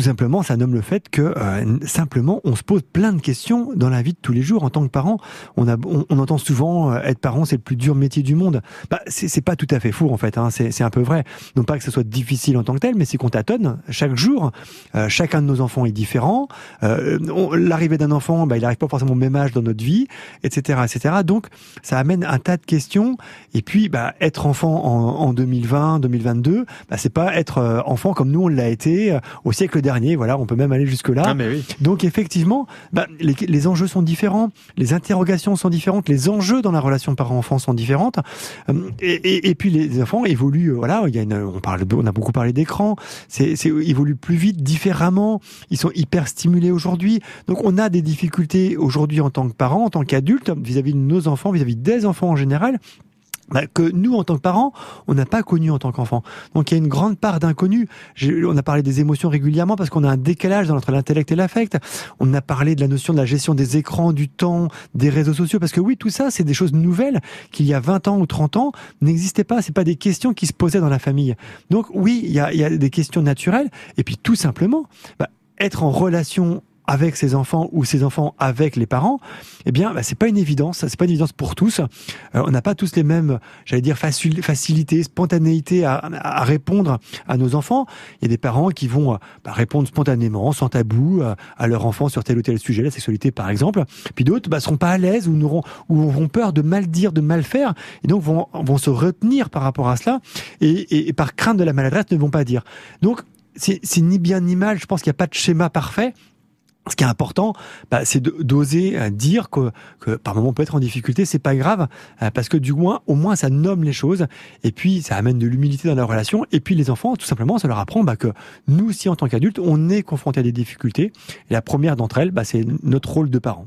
tout simplement, ça nomme le fait que euh, simplement, on se pose plein de questions dans la vie de tous les jours en tant que parent. On, a, on, entend souvent euh, être parent, c'est le plus dur métier du monde. Bah, c'est pas tout à fait fou en fait. Hein, c'est un peu vrai. Non pas que ce soit difficile en tant que tel, mais c'est qu'on tâtonne chaque jour. Euh, chacun de nos enfants est différent. L'arrivée d'un enfant, bah, il n'arrive pas forcément au même âge dans notre vie, etc., etc. Donc, ça amène un tas de questions. Et puis, bah, être enfant en, en 2020, 2022, bah, c'est pas être enfant comme nous on l'a été au siècle dernier. Voilà, on peut même aller jusque là. Ah, oui. Donc effectivement, bah, les, les, enjeux sont différents, les interrogations sont différentes, les enjeux dans la relation parent-enfant sont différentes. Euh, et, et, et, puis les enfants évoluent. Voilà, il y a une, on parle, on a beaucoup parlé d'écran. C'est, c'est évolue plus vite, différemment. Ils sont hyper stimulés aujourd'hui. Donc on a des difficultés aujourd'hui en tant que parents, en tant qu'adultes, vis-à-vis de nos enfants, vis-à-vis des enfants en général. Bah, que nous, en tant que parents, on n'a pas connu en tant qu'enfant. Donc il y a une grande part d'inconnu. On a parlé des émotions régulièrement parce qu'on a un décalage entre l'intellect et l'affect. On a parlé de la notion de la gestion des écrans, du temps, des réseaux sociaux, parce que oui, tout ça, c'est des choses nouvelles qui, il y a 20 ans ou 30 ans, n'existaient pas. C'est pas des questions qui se posaient dans la famille. Donc oui, il y a, il y a des questions naturelles. Et puis tout simplement, bah, être en relation avec ses enfants ou ses enfants avec les parents, eh bien, bah, c'est pas une évidence. C'est pas une évidence pour tous. Euh, on n'a pas tous les mêmes, j'allais dire, facilité, spontanéité à, répondre à nos enfants. Il y a des parents qui vont bah, répondre spontanément, sans tabou, euh, à leur enfant sur tel ou tel sujet, la sexualité par exemple. Puis d'autres bah, seront pas à l'aise ou n'auront ou auront peur de mal dire, de mal faire, et donc vont vont se retenir par rapport à cela et, et, et par crainte de la maladresse ne vont pas dire. Donc c'est ni bien ni mal. Je pense qu'il n'y a pas de schéma parfait ce qui est important, bah, c'est d'oser euh, dire que, par moment on peut être en difficulté, c'est pas grave, euh, parce que du moins, au moins, ça nomme les choses, et puis ça amène de l'humilité dans la relation, et puis les enfants, tout simplement, ça leur apprend bah, que nous aussi, en tant qu'adultes, on est confrontés à des difficultés, et la première d'entre elles, bah, c'est notre rôle de parents.